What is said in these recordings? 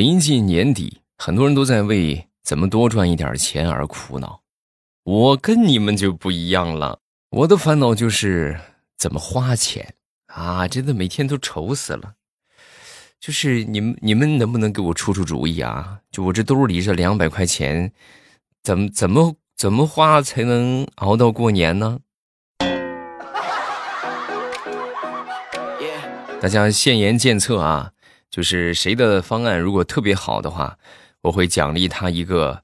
临近年底，很多人都在为怎么多赚一点钱而苦恼。我跟你们就不一样了，我的烦恼就是怎么花钱啊！真的每天都愁死了。就是你们，你们能不能给我出出主意啊？就我这兜里这两百块钱，怎么怎么怎么花才能熬到过年呢？大家现言检测啊！就是谁的方案如果特别好的话，我会奖励他一个，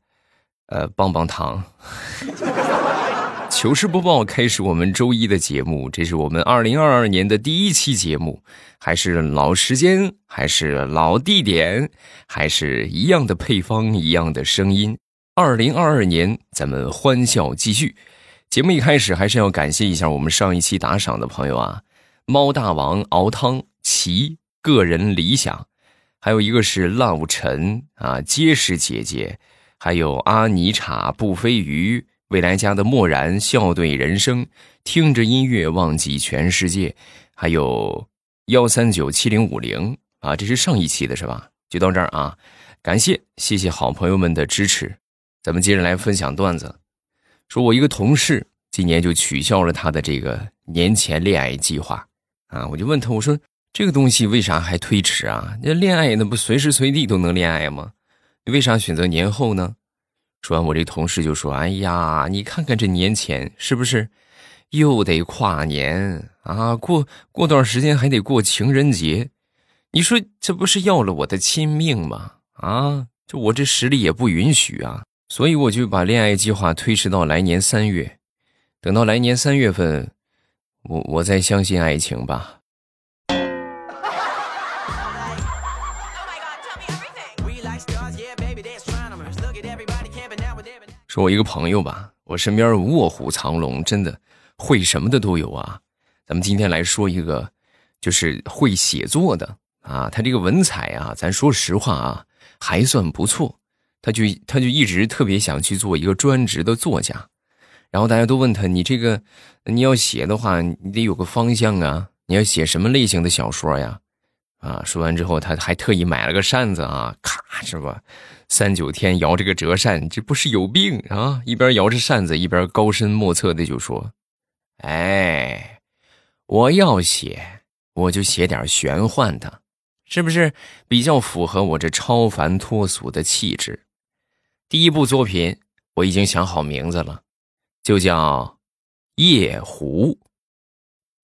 呃，棒棒糖。糗事播报开始，我们周一的节目，这是我们二零二二年的第一期节目，还是老时间，还是老地点，还是一样的配方，一样的声音。二零二二年，咱们欢笑继续。节目一开始，还是要感谢一下我们上一期打赏的朋友啊，猫大王熬汤齐。个人理想，还有一个是浪尘啊，结实姐姐，还有阿尼茶不飞鱼，未来家的漠然笑对人生，听着音乐忘记全世界，还有幺三九七零五零啊，这是上一期的是吧？就到这儿啊，感谢谢谢好朋友们的支持，咱们接着来分享段子。说我一个同事今年就取消了他的这个年前恋爱计划啊，我就问他我说。这个东西为啥还推迟啊？那恋爱那不随时随地都能恋爱吗？你为啥选择年后呢？说完，我这同事就说：“哎呀，你看看这年前是不是又得跨年啊？过过段时间还得过情人节，你说这不是要了我的亲命吗？啊，就我这实力也不允许啊，所以我就把恋爱计划推迟到来年三月，等到来年三月份，我我再相信爱情吧。”说我一个朋友吧，我身边卧虎藏龙，真的会什么的都有啊。咱们今天来说一个，就是会写作的啊。他这个文采啊，咱说实话啊，还算不错。他就他就一直特别想去做一个专职的作家。然后大家都问他，你这个你要写的话，你得有个方向啊。你要写什么类型的小说呀？啊，说完之后，他还特意买了个扇子啊，咔，是吧？三九天摇这个折扇，这不是有病啊！一边摇着扇子，一边高深莫测的就说：“哎，我要写，我就写点玄幻的，是不是比较符合我这超凡脱俗的气质？”第一部作品我已经想好名字了，就叫《夜壶》。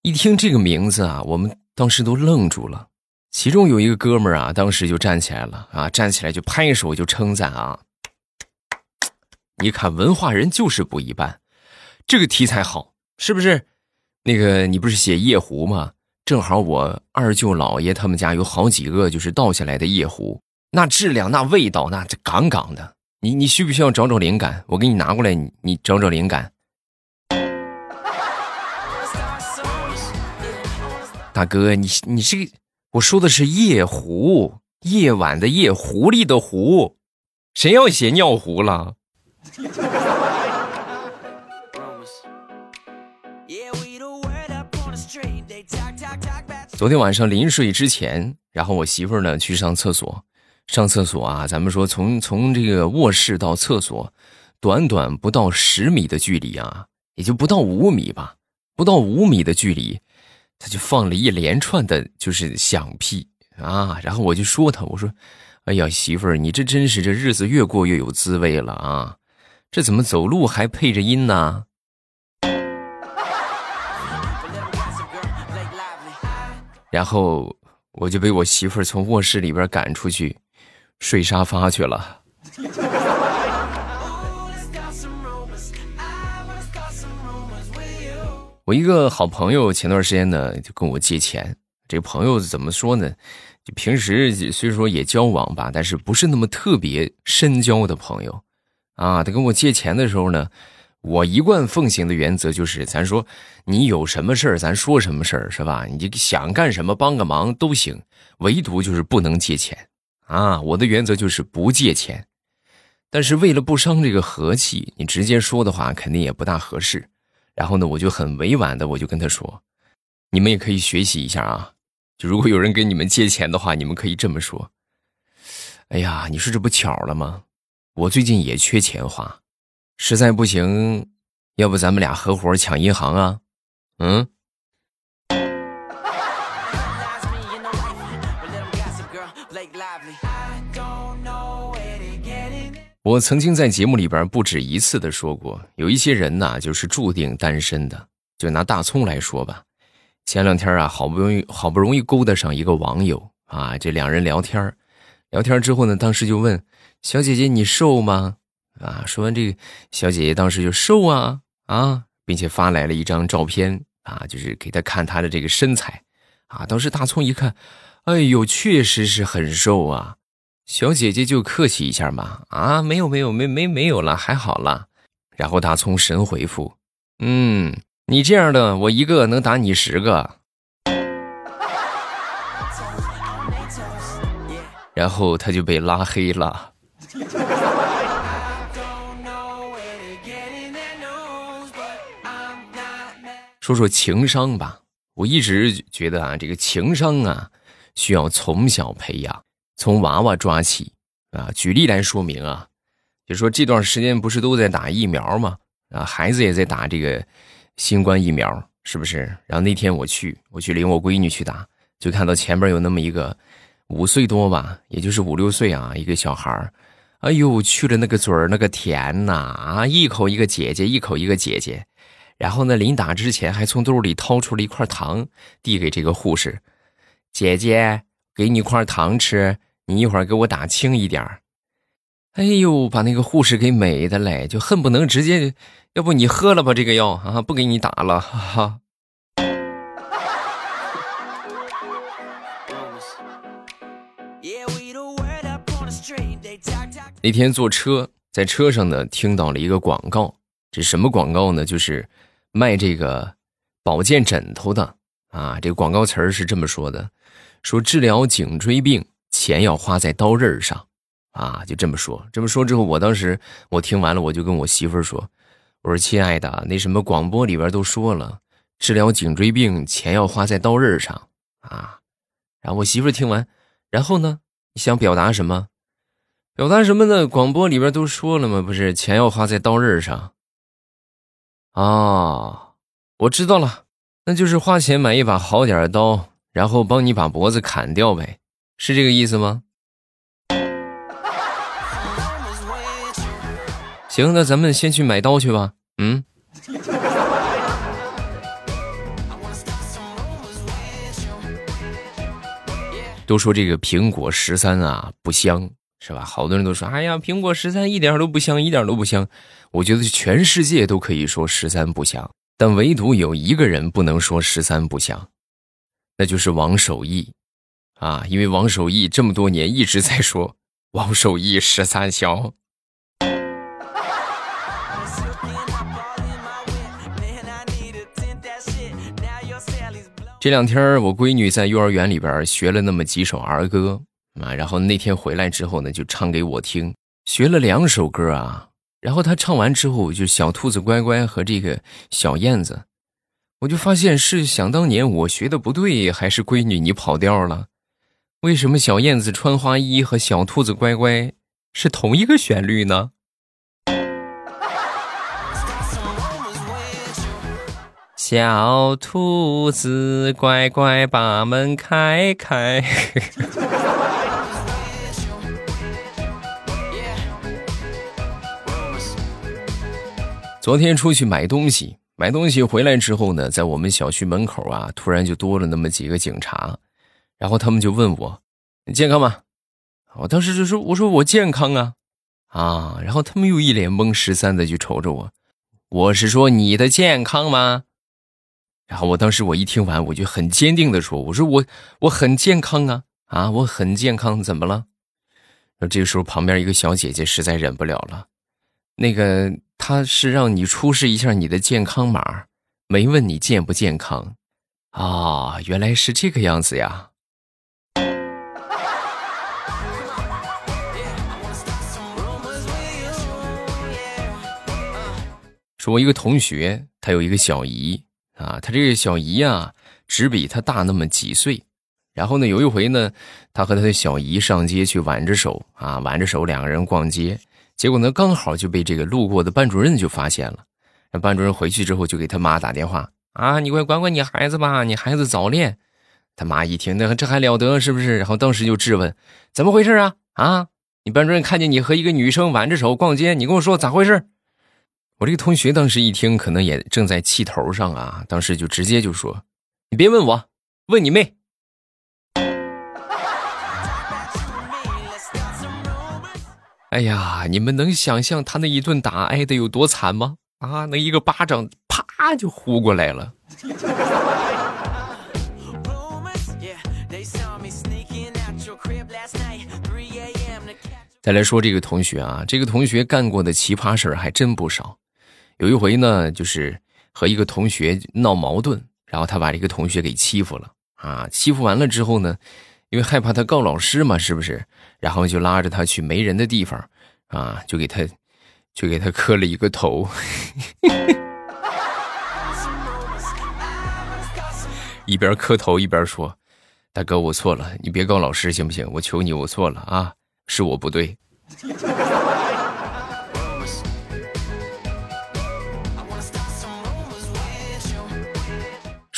一听这个名字啊，我们当时都愣住了。其中有一个哥们儿啊，当时就站起来了啊，站起来就拍手就称赞啊。你看文化人就是不一般，这个题材好，是不是？那个你不是写夜壶吗？正好我二舅姥爷他们家有好几个就是倒下来的夜壶，那质量那味道那这杠杠的。你你需不需要找找灵感？我给你拿过来，你你找找灵感。大哥，你你是个。我说的是夜壶，夜晚的夜，狐狸的狐，谁要写尿壶了？昨天晚上临睡之前，然后我媳妇儿呢去上厕所，上厕所啊，咱们说从从这个卧室到厕所，短短不到十米的距离啊，也就不到五米吧，不到五米的距离。他就放了一连串的，就是响屁啊！然后我就说他，我说：“哎呀，媳妇儿，你这真是这日子越过越有滋味了啊！这怎么走路还配着音呢？” 然后我就被我媳妇儿从卧室里边赶出去，睡沙发去了。我一个好朋友前段时间呢就跟我借钱，这个朋友怎么说呢？就平时虽说也交往吧，但是不是那么特别深交的朋友，啊，他跟我借钱的时候呢，我一贯奉行的原则就是，咱说你有什么事儿，咱说什么事儿是吧？你就想干什么帮个忙都行，唯独就是不能借钱，啊，我的原则就是不借钱。但是为了不伤这个和气，你直接说的话肯定也不大合适。然后呢，我就很委婉的，我就跟他说：“你们也可以学习一下啊，就如果有人给你们借钱的话，你们可以这么说：哎呀，你说这不巧了吗？我最近也缺钱花，实在不行，要不咱们俩合伙抢银行啊？嗯。我曾经在节目里边不止一次的说过，有一些人呐，就是注定单身的。就拿大葱来说吧，前两天啊，好不容易好不容易勾搭上一个网友啊，这两人聊天聊天之后呢，当时就问小姐姐你瘦吗？啊，说完这个，小姐姐当时就瘦啊啊，并且发来了一张照片啊，就是给她看她的这个身材啊。当时大葱一看，哎呦，确实是很瘦啊。小姐姐就客气一下嘛，啊，没有没有没没没有了，还好了。然后大葱神回复，嗯，你这样的我一个能打你十个。然后他就被拉黑了。说说情商吧，我一直觉得啊，这个情商啊，需要从小培养。从娃娃抓起啊！举例来说明啊，就说这段时间不是都在打疫苗吗？啊，孩子也在打这个新冠疫苗，是不是？然后那天我去，我去领我闺女去打，就看到前边有那么一个五岁多吧，也就是五六岁啊，一个小孩哎呦，去了那个嘴儿那个甜呐啊，一口一个姐姐，一口一个姐姐。然后呢，临打之前还从兜里掏出了一块糖，递给这个护士姐姐，给你一块糖吃。你一会儿给我打轻一点哎呦，把那个护士给美的嘞，就恨不能直接，要不你喝了吧这个药啊，不给你打了。哈哈。那天坐车，在车上呢，听到了一个广告，这什么广告呢？就是卖这个保健枕头的啊。这个广告词儿是这么说的：说治疗颈椎病。钱要花在刀刃上，啊，就这么说。这么说之后，我当时我听完了，我就跟我媳妇儿说：“我说亲爱的，那什么广播里边都说了，治疗颈椎病钱要花在刀刃上啊。”然后我媳妇儿听完，然后呢，你想表达什么？表达什么呢？广播里边都说了吗？不是钱要花在刀刃上啊？我知道了，那就是花钱买一把好点的刀，然后帮你把脖子砍掉呗。是这个意思吗？行，那咱们先去买刀去吧。嗯。都说这个苹果十三啊不香，是吧？好多人都说，哎呀，苹果十三一点都不香，一点都不香。我觉得全世界都可以说十三不香，但唯独有一个人不能说十三不香，那就是王守义。啊，因为王守义这么多年一直在说王守义十三香。这两天我闺女在幼儿园里边学了那么几首儿歌啊，然后那天回来之后呢，就唱给我听，学了两首歌啊。然后她唱完之后，就小兔子乖乖和这个小燕子，我就发现是想当年我学的不对，还是闺女你跑调了？为什么小燕子穿花衣和小兔子乖乖是同一个旋律呢？小兔子乖乖把门开开。昨天出去买东西，买东西回来之后呢，在我们小区门口啊，突然就多了那么几个警察。然后他们就问我：“你健康吗？”我当时就说：“我说我健康啊，啊！”然后他们又一脸懵十三的就瞅着我：“我是说你的健康吗？”然后我当时我一听完，我就很坚定的说：“我说我我很健康啊，啊，我很健康，怎么了？”那这个时候旁边一个小姐姐实在忍不了了：“那个他是让你出示一下你的健康码，没问你健不健康啊？原来是这个样子呀。”说，我一个同学，他有一个小姨啊，他这个小姨啊，只比他大那么几岁，然后呢，有一回呢，他和他的小姨上街去挽着手啊，挽着手两个人逛街，结果呢，刚好就被这个路过的班主任就发现了。那班主任回去之后就给他妈打电话啊，你快管管你孩子吧，你孩子早恋。他妈一听，那这还了得，是不是？然后当时就质问，怎么回事啊？啊，你班主任看见你和一个女生挽着手逛街，你跟我说咋回事？我这个同学当时一听，可能也正在气头上啊，当时就直接就说：“你别问我，问你妹。”哎呀，你们能想象他那一顿打挨得有多惨吗？啊，那一个巴掌啪就呼过来了。再来说这个同学啊，这个同学干过的奇葩事儿还真不少。有一回呢，就是和一个同学闹矛盾，然后他把这个同学给欺负了啊。欺负完了之后呢，因为害怕他告老师嘛，是不是？然后就拉着他去没人的地方啊，就给他，就给他磕了一个头，一边磕头一边说：“大哥，我错了，你别告老师行不行？我求你，我错了啊。”是我不对。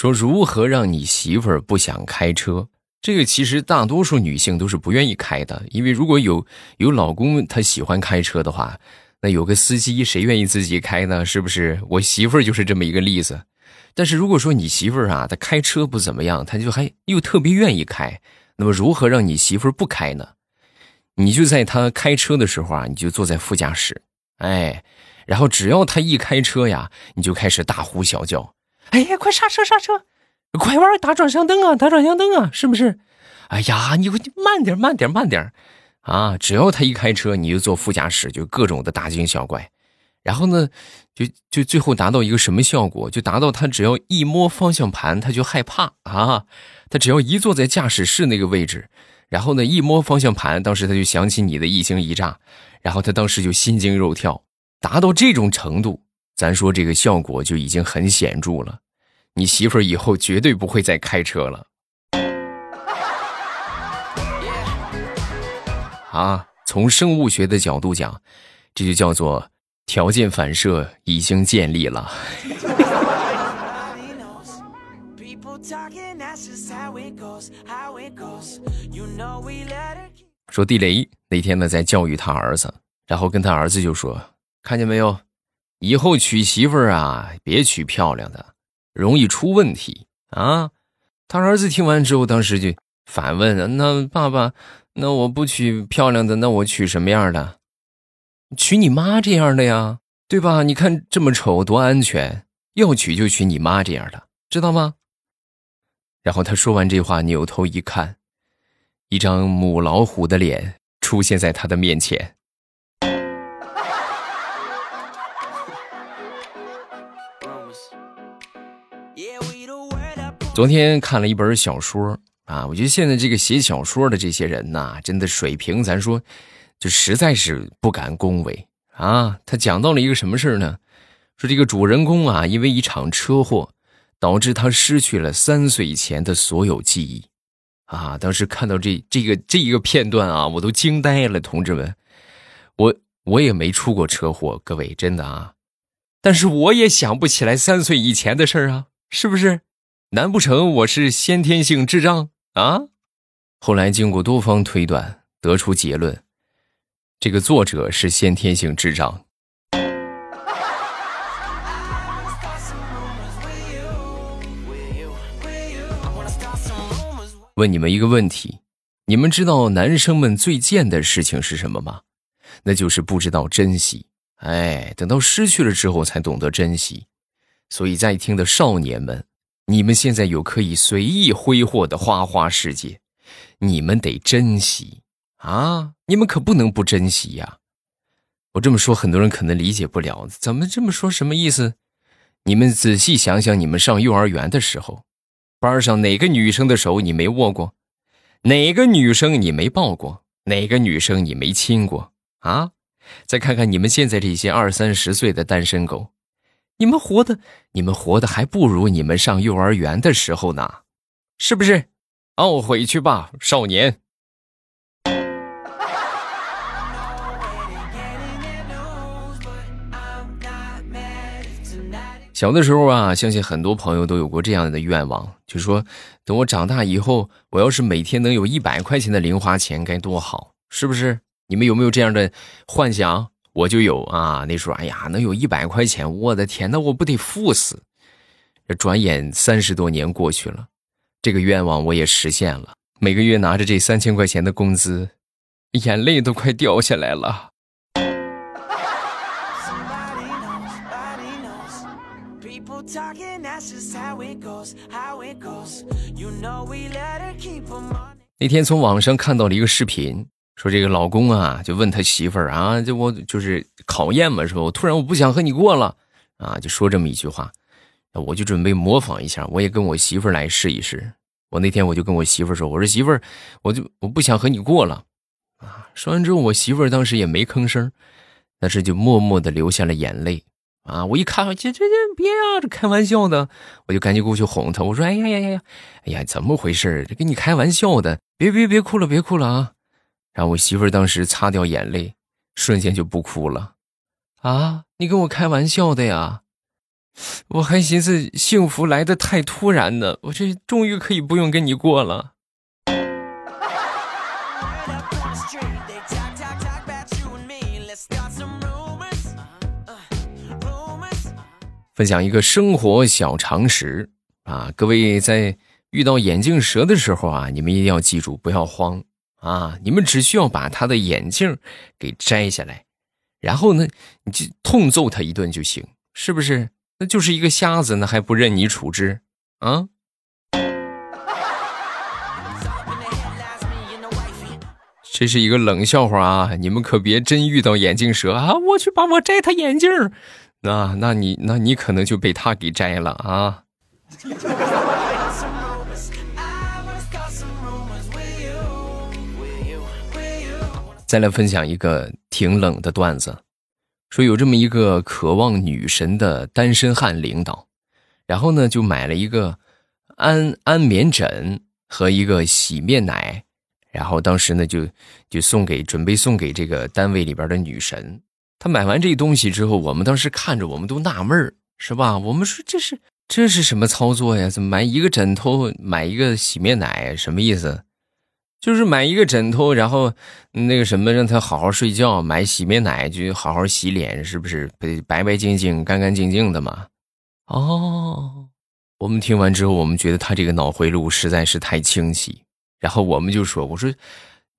说如何让你媳妇儿不想开车？这个其实大多数女性都是不愿意开的，因为如果有有老公他喜欢开车的话，那有个司机谁愿意自己开呢？是不是？我媳妇儿就是这么一个例子。但是如果说你媳妇儿啊，她开车不怎么样，她就还又特别愿意开，那么如何让你媳妇儿不开呢？你就在她开车的时候啊，你就坐在副驾驶，哎，然后只要他一开车呀，你就开始大呼小叫，哎呀，快刹车刹车，快玩打转向灯啊，打转向灯啊，是不是？哎呀，你慢点慢点慢点，啊，只要他一开车，你就坐副驾驶，就各种的大惊小怪，然后呢，就就最后达到一个什么效果？就达到他只要一摸方向盘，他就害怕啊，他只要一坐在驾驶室那个位置。然后呢，一摸方向盘，当时他就想起你的一惊一乍，然后他当时就心惊肉跳，达到这种程度，咱说这个效果就已经很显著了。你媳妇儿以后绝对不会再开车了。啊，从生物学的角度讲，这就叫做条件反射已经建立了。说地雷那天呢，在教育他儿子，然后跟他儿子就说：“看见没有，以后娶媳妇儿啊，别娶漂亮的，容易出问题啊。”他儿子听完之后，当时就反问：“那爸爸，那我不娶漂亮的，那我娶什么样的？娶你妈这样的呀，对吧？你看这么丑，多安全，要娶就娶你妈这样的，知道吗？”然后他说完这话，扭头一看，一张母老虎的脸出现在他的面前。昨天看了一本小说啊，我觉得现在这个写小说的这些人呐，真的水平，咱说就实在是不敢恭维啊。他讲到了一个什么事呢？说这个主人公啊，因为一场车祸。导致他失去了三岁以前的所有记忆，啊！当时看到这这个这一个片段啊，我都惊呆了，同志们，我我也没出过车祸，各位真的啊，但是我也想不起来三岁以前的事儿啊，是不是？难不成我是先天性智障啊？后来经过多方推断，得出结论，这个作者是先天性智障。问你们一个问题：你们知道男生们最贱的事情是什么吗？那就是不知道珍惜。哎，等到失去了之后才懂得珍惜。所以在听的少年们，你们现在有可以随意挥霍的花花世界，你们得珍惜啊！你们可不能不珍惜呀！我这么说，很多人可能理解不了，怎么这么说？什么意思？你们仔细想想，你们上幼儿园的时候。班上哪个女生的手你没握过？哪个女生你没抱过？哪个女生你没亲过？啊！再看看你们现在这些二三十岁的单身狗，你们活的，你们活的还不如你们上幼儿园的时候呢，是不是？懊悔去吧，少年。小的时候啊，相信很多朋友都有过这样的愿望，就说等我长大以后，我要是每天能有一百块钱的零花钱，该多好，是不是？你们有没有这样的幻想？我就有啊。那时候，哎呀，能有一百块钱，我的天，那我不得富死？这转眼三十多年过去了，这个愿望我也实现了。每个月拿着这三千块钱的工资，眼泪都快掉下来了。那天从网上看到了一个视频，说这个老公啊，就问他媳妇儿啊，就我就是考验嘛，是吧？我突然我不想和你过了啊，就说这么一句话，我就准备模仿一下，我也跟我媳妇儿来试一试。我那天我就跟我媳妇儿说，我说媳妇儿，我就我不想和你过了啊。说完之后，我媳妇儿当时也没吭声，但是就默默的流下了眼泪。啊！我一看，这这这别啊，这开玩笑的，我就赶紧过去哄她。我说：“哎呀呀呀呀，哎呀，怎么回事？这跟你开玩笑的，别别别哭了，别哭了啊！”然后我媳妇儿当时擦掉眼泪，瞬间就不哭了。啊，你跟我开玩笑的呀？我还寻思幸福来的太突然呢，我这终于可以不用跟你过了。分享一个生活小常识啊，各位在遇到眼镜蛇的时候啊，你们一定要记住，不要慌啊！你们只需要把他的眼镜给摘下来，然后呢，你就痛揍他一顿就行，是不是？那就是一个瞎子，那还不任你处置啊？这是一个冷笑话啊！你们可别真遇到眼镜蛇啊！我去帮我摘他眼镜那那你那你可能就被他给摘了啊！再来分享一个挺冷的段子，说有这么一个渴望女神的单身汉领导，然后呢就买了一个安安眠枕和一个洗面奶，然后当时呢就就送给准备送给这个单位里边的女神。他买完这东西之后，我们当时看着，我们都纳闷儿，是吧？我们说这是这是什么操作呀？怎么买一个枕头，买一个洗面奶，什么意思？就是买一个枕头，然后那个什么，让他好好睡觉；买洗面奶就好好洗脸，是不是？白白净净、干干净净的嘛？哦，我们听完之后，我们觉得他这个脑回路实在是太清晰，然后我们就说：“我说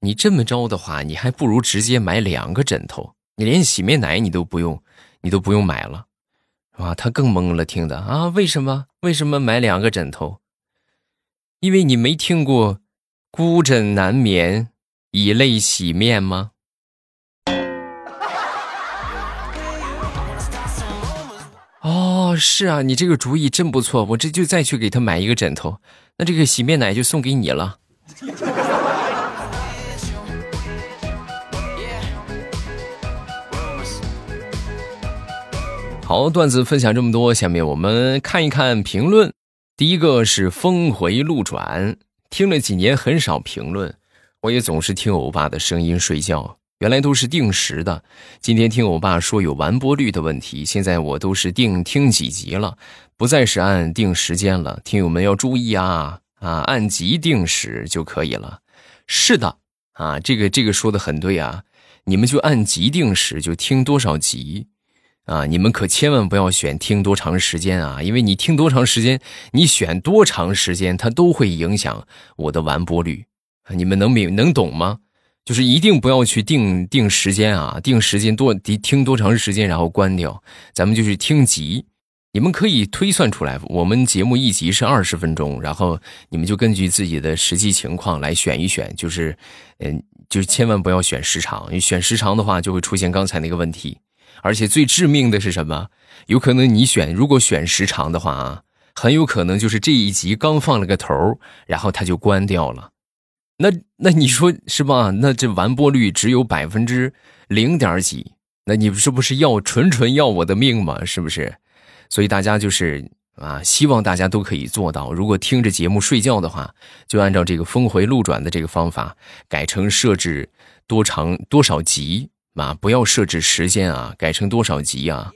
你这么着的话，你还不如直接买两个枕头。”你连洗面奶你都不用，你都不用买了，啊，他更懵了，听的啊？为什么？为什么买两个枕头？因为你没听过“孤枕难眠，以泪洗面”吗？哦，是啊，你这个主意真不错，我这就再去给他买一个枕头，那这个洗面奶就送给你了。好，段子分享这么多，下面我们看一看评论。第一个是峰回路转，听了几年很少评论，我也总是听欧巴的声音睡觉，原来都是定时的。今天听欧巴说有完播率的问题，现在我都是定听几集了，不再是按定时间了。听友们要注意啊啊，按集定时就可以了。是的啊，这个这个说的很对啊，你们就按集定时，就听多少集。啊，你们可千万不要选听多长时间啊！因为你听多长时间，你选多长时间，它都会影响我的完播率。你们能明能懂吗？就是一定不要去定定时间啊，定时间多听多长时间，然后关掉。咱们就是听集，你们可以推算出来，我们节目一集是二十分钟，然后你们就根据自己的实际情况来选一选。就是，嗯，就是千万不要选时长，选时长的话，就会出现刚才那个问题。而且最致命的是什么？有可能你选，如果选时长的话啊，很有可能就是这一集刚放了个头，然后它就关掉了。那那你说是吧？那这完播率只有百分之零点几，那你是不是要纯纯要我的命吗？是不是？所以大家就是啊，希望大家都可以做到。如果听着节目睡觉的话，就按照这个峰回路转的这个方法，改成设置多长多少集妈，不要设置时间啊，改成多少集啊。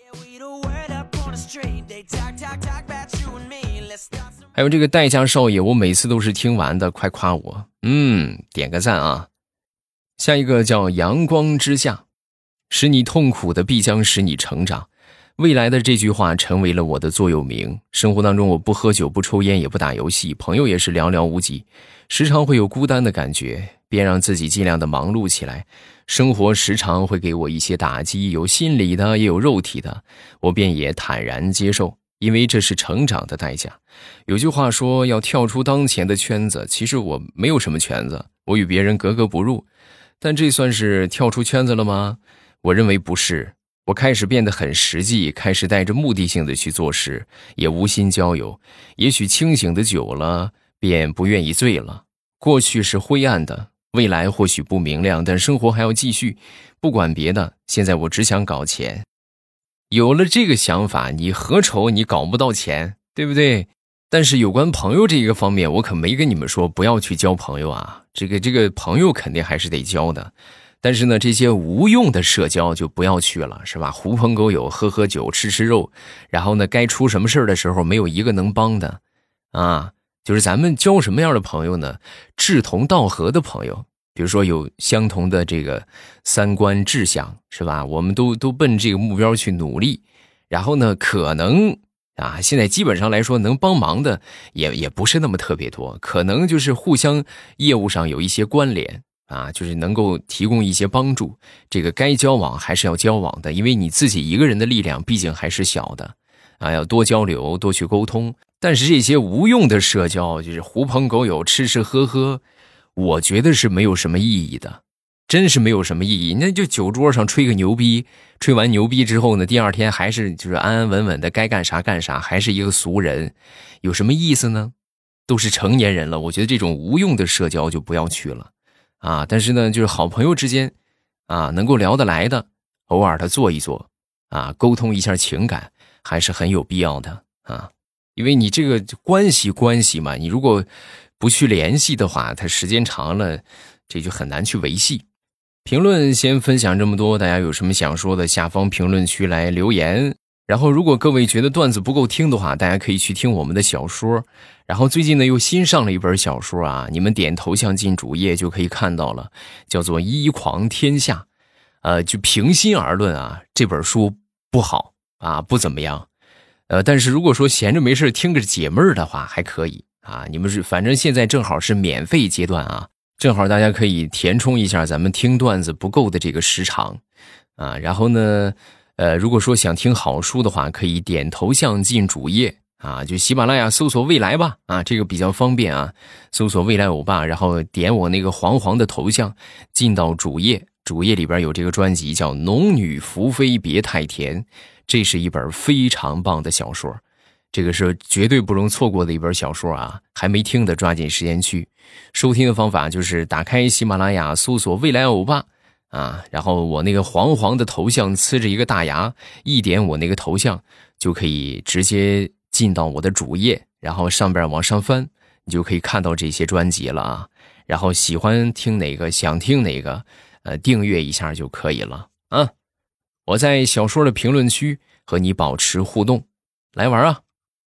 还有这个代价少爷，我每次都是听完的，快夸我，嗯，点个赞啊。下一个叫阳光之下，使你痛苦的必将使你成长。未来的这句话成为了我的座右铭。生活当中，我不喝酒，不抽烟，也不打游戏，朋友也是寥寥无几，时常会有孤单的感觉，便让自己尽量的忙碌起来。生活时常会给我一些打击，有心理的，也有肉体的，我便也坦然接受，因为这是成长的代价。有句话说要跳出当前的圈子，其实我没有什么圈子，我与别人格格不入，但这算是跳出圈子了吗？我认为不是。我开始变得很实际，开始带着目的性的去做事，也无心交友。也许清醒的久了，便不愿意醉了。过去是灰暗的，未来或许不明亮，但生活还要继续。不管别的，现在我只想搞钱。有了这个想法，你何愁你搞不到钱，对不对？但是有关朋友这一个方面，我可没跟你们说不要去交朋友啊。这个这个朋友肯定还是得交的。但是呢，这些无用的社交就不要去了，是吧？狐朋狗友，喝喝酒，吃吃肉，然后呢，该出什么事的时候，没有一个能帮的，啊，就是咱们交什么样的朋友呢？志同道合的朋友，比如说有相同的这个三观志向，是吧？我们都都奔这个目标去努力，然后呢，可能啊，现在基本上来说，能帮忙的也也不是那么特别多，可能就是互相业务上有一些关联。啊，就是能够提供一些帮助，这个该交往还是要交往的，因为你自己一个人的力量毕竟还是小的，啊，要多交流，多去沟通。但是这些无用的社交，就是狐朋狗友，吃吃喝喝，我觉得是没有什么意义的，真是没有什么意义。那就酒桌上吹个牛逼，吹完牛逼之后呢，第二天还是就是安安稳稳的，该干啥干啥，还是一个俗人，有什么意思呢？都是成年人了，我觉得这种无用的社交就不要去了。啊，但是呢，就是好朋友之间，啊，能够聊得来的，偶尔的坐一坐，啊，沟通一下情感，还是很有必要的啊。因为你这个关系关系嘛，你如果不去联系的话，它时间长了，这就很难去维系。评论先分享这么多，大家有什么想说的，下方评论区来留言。然后，如果各位觉得段子不够听的话，大家可以去听我们的小说。然后最近呢，又新上了一本小说啊，你们点头像进主页就可以看到了，叫做《一狂天下》。呃，就平心而论啊，这本书不好啊，不怎么样。呃，但是如果说闲着没事听个解闷儿的话，还可以啊。你们是反正现在正好是免费阶段啊，正好大家可以填充一下咱们听段子不够的这个时长啊。然后呢？呃，如果说想听好书的话，可以点头像进主页啊，就喜马拉雅搜索未来吧啊，这个比较方便啊，搜索未来欧巴，然后点我那个黄黄的头像进到主页，主页里边有这个专辑叫《农女福妃别太甜》，这是一本非常棒的小说，这个是绝对不容错过的一本小说啊，还没听的抓紧时间去收听的方法就是打开喜马拉雅搜索未来欧巴。啊，然后我那个黄黄的头像呲着一个大牙，一点我那个头像就可以直接进到我的主页，然后上边往上翻，你就可以看到这些专辑了啊。然后喜欢听哪个，想听哪个，呃，订阅一下就可以了啊。我在小说的评论区和你保持互动，来玩啊。